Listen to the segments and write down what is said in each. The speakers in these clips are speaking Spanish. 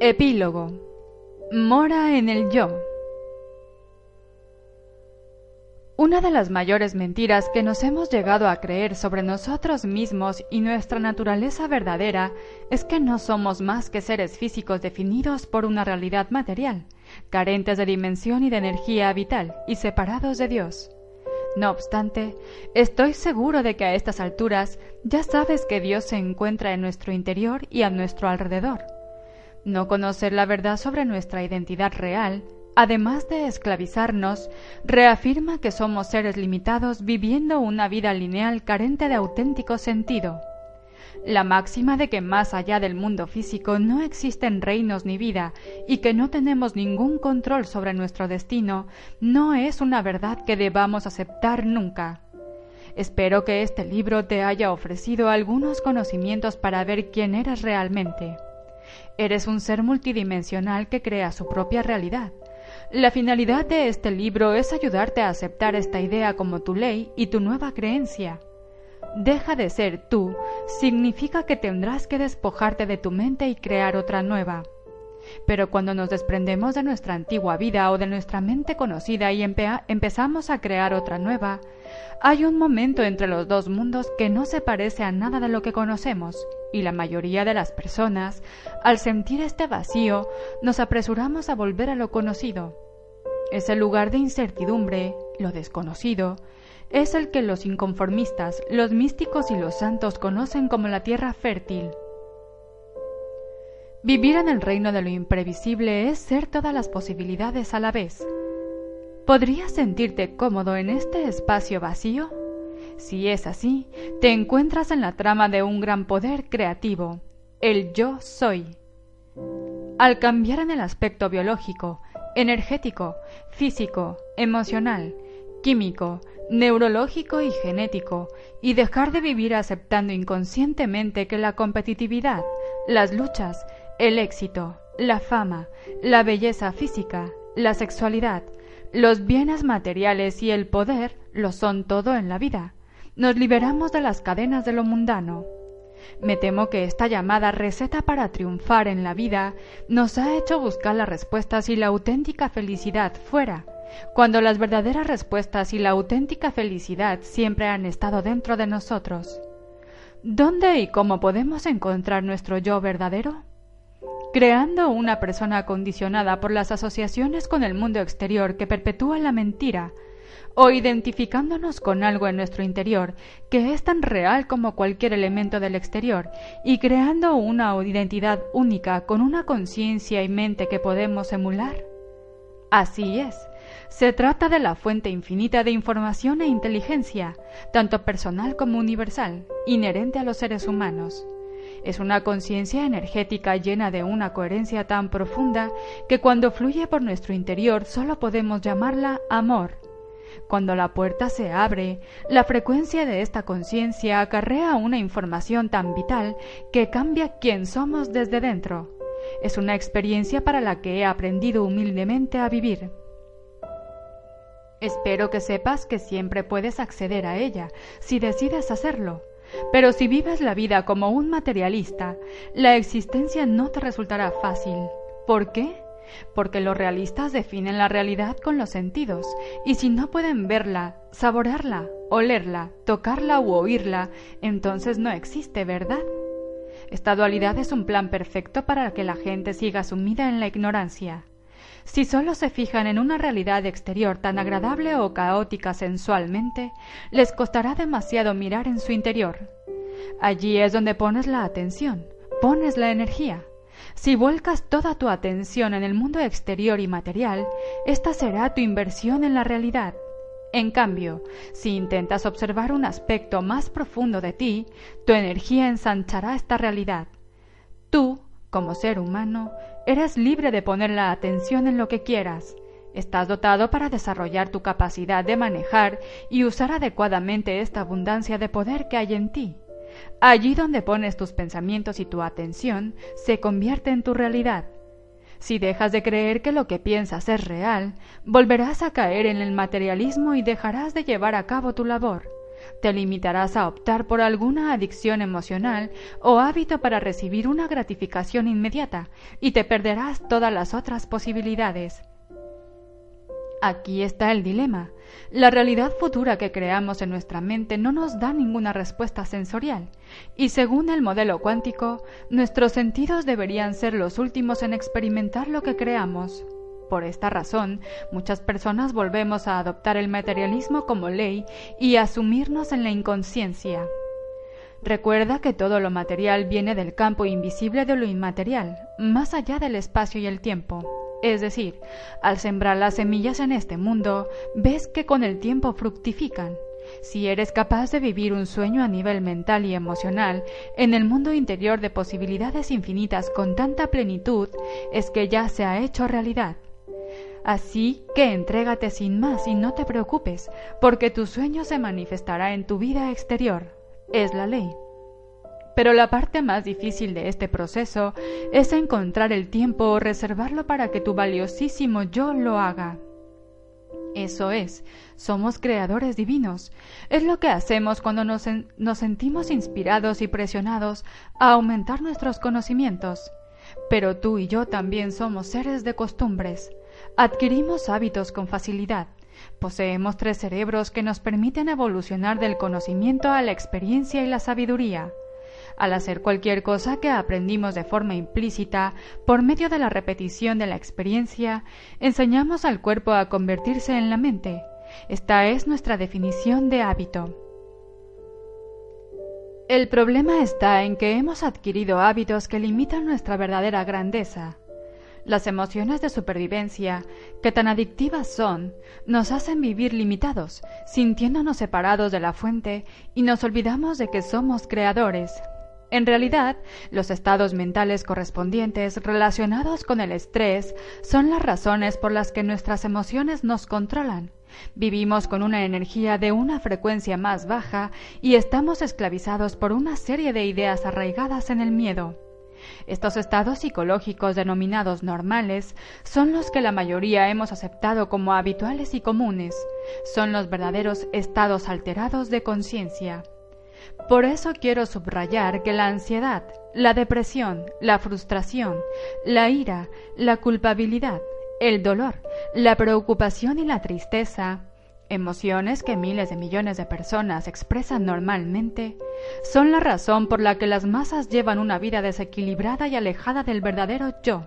Epílogo. Mora en el yo. Una de las mayores mentiras que nos hemos llegado a creer sobre nosotros mismos y nuestra naturaleza verdadera es que no somos más que seres físicos definidos por una realidad material, carentes de dimensión y de energía vital y separados de Dios. No obstante, estoy seguro de que a estas alturas ya sabes que Dios se encuentra en nuestro interior y a nuestro alrededor no conocer la verdad sobre nuestra identidad real, además de esclavizarnos, reafirma que somos seres limitados viviendo una vida lineal carente de auténtico sentido. La máxima de que más allá del mundo físico no existen reinos ni vida y que no tenemos ningún control sobre nuestro destino no es una verdad que debamos aceptar nunca. Espero que este libro te haya ofrecido algunos conocimientos para ver quién eres realmente. Eres un ser multidimensional que crea su propia realidad. La finalidad de este libro es ayudarte a aceptar esta idea como tu ley y tu nueva creencia. Deja de ser tú significa que tendrás que despojarte de tu mente y crear otra nueva. Pero cuando nos desprendemos de nuestra antigua vida o de nuestra mente conocida y empezamos a crear otra nueva, hay un momento entre los dos mundos que no se parece a nada de lo que conocemos, y la mayoría de las personas, al sentir este vacío, nos apresuramos a volver a lo conocido. Ese lugar de incertidumbre, lo desconocido, es el que los inconformistas, los místicos y los santos conocen como la tierra fértil. Vivir en el reino de lo imprevisible es ser todas las posibilidades a la vez. ¿Podrías sentirte cómodo en este espacio vacío? Si es así, te encuentras en la trama de un gran poder creativo, el yo soy. Al cambiar en el aspecto biológico, energético, físico, emocional, químico, neurológico y genético, y dejar de vivir aceptando inconscientemente que la competitividad, las luchas, el éxito, la fama, la belleza física, la sexualidad, los bienes materiales y el poder lo son todo en la vida. Nos liberamos de las cadenas de lo mundano. Me temo que esta llamada receta para triunfar en la vida nos ha hecho buscar las respuestas y la auténtica felicidad fuera, cuando las verdaderas respuestas y la auténtica felicidad siempre han estado dentro de nosotros. ¿Dónde y cómo podemos encontrar nuestro yo verdadero? Creando una persona condicionada por las asociaciones con el mundo exterior que perpetúa la mentira, o identificándonos con algo en nuestro interior que es tan real como cualquier elemento del exterior, y creando una identidad única con una conciencia y mente que podemos emular? Así es. Se trata de la fuente infinita de información e inteligencia, tanto personal como universal, inherente a los seres humanos. Es una conciencia energética llena de una coherencia tan profunda que cuando fluye por nuestro interior solo podemos llamarla amor. Cuando la puerta se abre, la frecuencia de esta conciencia acarrea una información tan vital que cambia quién somos desde dentro. Es una experiencia para la que he aprendido humildemente a vivir. Espero que sepas que siempre puedes acceder a ella, si decides hacerlo. Pero si vives la vida como un materialista, la existencia no te resultará fácil. ¿Por qué? Porque los realistas definen la realidad con los sentidos, y si no pueden verla, saborearla, olerla, tocarla u oírla, entonces no existe, ¿verdad? Esta dualidad es un plan perfecto para que la gente siga sumida en la ignorancia. Si solo se fijan en una realidad exterior tan agradable o caótica sensualmente, les costará demasiado mirar en su interior. Allí es donde pones la atención, pones la energía. Si vuelcas toda tu atención en el mundo exterior y material, esta será tu inversión en la realidad. En cambio, si intentas observar un aspecto más profundo de ti, tu energía ensanchará esta realidad. Tú como ser humano, eres libre de poner la atención en lo que quieras. Estás dotado para desarrollar tu capacidad de manejar y usar adecuadamente esta abundancia de poder que hay en ti. Allí donde pones tus pensamientos y tu atención, se convierte en tu realidad. Si dejas de creer que lo que piensas es real, volverás a caer en el materialismo y dejarás de llevar a cabo tu labor. Te limitarás a optar por alguna adicción emocional o hábito para recibir una gratificación inmediata y te perderás todas las otras posibilidades. Aquí está el dilema. La realidad futura que creamos en nuestra mente no nos da ninguna respuesta sensorial, y según el modelo cuántico, nuestros sentidos deberían ser los últimos en experimentar lo que creamos. Por esta razón, muchas personas volvemos a adoptar el materialismo como ley y a en la inconsciencia. Recuerda que todo lo material viene del campo invisible de lo inmaterial, más allá del espacio y el tiempo. Es decir, al sembrar las semillas en este mundo, ves que con el tiempo fructifican. Si eres capaz de vivir un sueño a nivel mental y emocional en el mundo interior de posibilidades infinitas con tanta plenitud, es que ya se ha hecho realidad. Así que entrégate sin más y no te preocupes, porque tu sueño se manifestará en tu vida exterior. Es la ley. Pero la parte más difícil de este proceso es encontrar el tiempo o reservarlo para que tu valiosísimo yo lo haga. Eso es, somos creadores divinos. Es lo que hacemos cuando nos, nos, sentimos inspirados y presionados a aumentar nuestros conocimientos. Pero tú y yo también somos seres de costumbres. Adquirimos hábitos con facilidad. Poseemos tres cerebros que nos permiten evolucionar del conocimiento a la experiencia y la sabiduría. Al hacer cualquier cosa que aprendimos de forma implícita, por medio de la repetición de la experiencia, enseñamos al cuerpo a convertirse en la mente. Esta es nuestra definición de hábito. El problema está en que hemos adquirido hábitos que limitan nuestra verdadera grandeza. Las emociones de supervivencia, que tan adictivas son, nos hacen vivir limitados, sintiéndonos separados de la fuente y nos olvidamos de que somos creadores. En realidad, los estados mentales correspondientes relacionados con el estrés son las razones por las que nuestras emociones nos controlan. Vivimos con una energía de una frecuencia más baja y estamos esclavizados por una serie de ideas arraigadas en el miedo. Estos estados psicológicos denominados normales son los que la mayoría hemos aceptado como habituales y comunes, son los verdaderos estados alterados de conciencia. Por eso quiero subrayar que la ansiedad, la depresión, la frustración, la ira, la culpabilidad, el dolor, la preocupación y la tristeza, emociones que miles de millones de personas expresan normalmente, son la razón por la que las masas llevan una vida desequilibrada y alejada del verdadero yo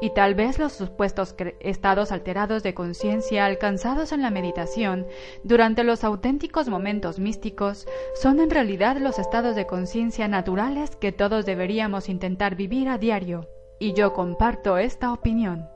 y tal vez los supuestos estados alterados de conciencia alcanzados en la meditación durante los auténticos momentos místicos son en realidad los estados de conciencia naturales que todos deberíamos intentar vivir a diario, y yo comparto esta opinión.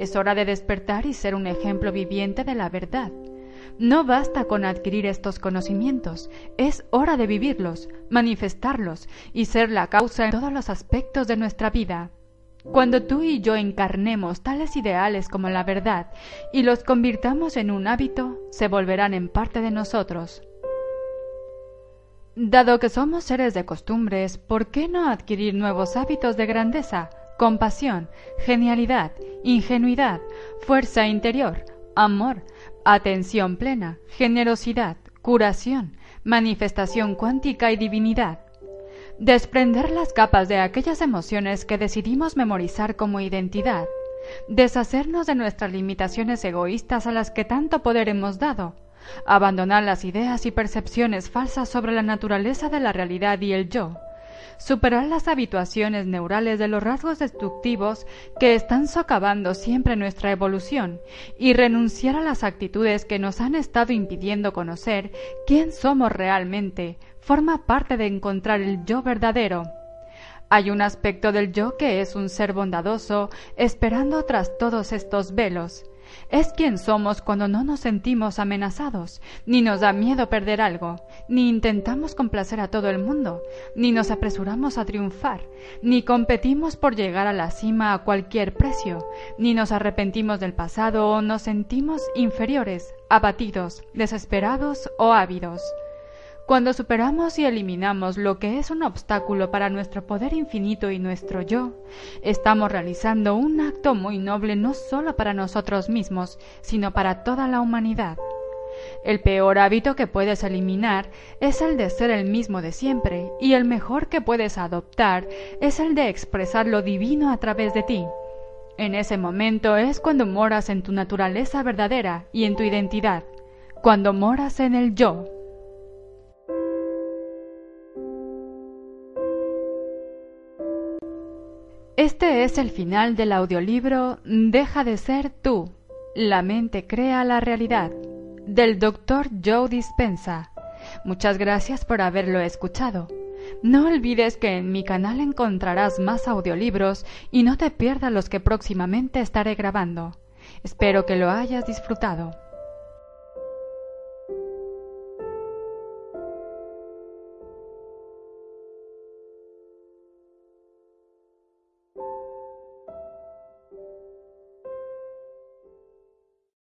Es hora de despertar y ser un ejemplo viviente de la verdad. No basta con adquirir estos conocimientos, es hora de vivirlos, manifestarlos y ser la causa en todos los aspectos de nuestra vida. Cuando tú y yo encarnemos tales ideales como la verdad y los convirtamos en un hábito, se volverán en parte de nosotros. Dado que somos seres de costumbres, ¿por qué no adquirir nuevos hábitos de grandeza, compasión, genialidad, ingenuidad, fuerza interior, amor, atención plena, generosidad, curación, manifestación cuántica y divinidad? Desprender las capas de aquellas emociones que decidimos memorizar como identidad. Deshacernos de nuestras limitaciones egoístas a las que tanto poder hemos dado. Abandonar las ideas y percepciones falsas sobre la naturaleza de la realidad y el yo superar las habituaciones neurales de los rasgos destructivos que están socavando siempre nuestra evolución y renunciar a las actitudes que nos han estado impidiendo conocer quién somos realmente, forma parte de encontrar el yo verdadero. Hay un aspecto del yo que es un ser bondadoso, esperando tras todos estos velos. Es quien somos cuando no nos sentimos amenazados, ni nos da miedo perder algo, ni intentamos complacer a todo el mundo, ni nos apresuramos a triunfar, ni competimos por llegar a la cima a cualquier precio, ni nos arrepentimos del pasado o nos sentimos inferiores, abatidos, desesperados o ávidos. Cuando superamos y eliminamos lo que es un obstáculo para nuestro poder infinito y nuestro yo, estamos realizando un acto muy noble no solo para nosotros mismos, sino para toda la humanidad. El peor hábito que puedes eliminar es el de ser el mismo de siempre, y el mejor que puedes adoptar es el de expresar lo divino a través de ti. En ese momento es cuando moras en tu naturaleza verdadera y en tu identidad, cuando moras en el yo. Este es el final del audiolibro Deja de ser tú. La mente crea la realidad del Dr. Joe Dispensa. Muchas gracias por haberlo escuchado. No olvides que en mi canal encontrarás más audiolibros y no te pierdas los que próximamente estaré grabando. Espero que lo hayas disfrutado.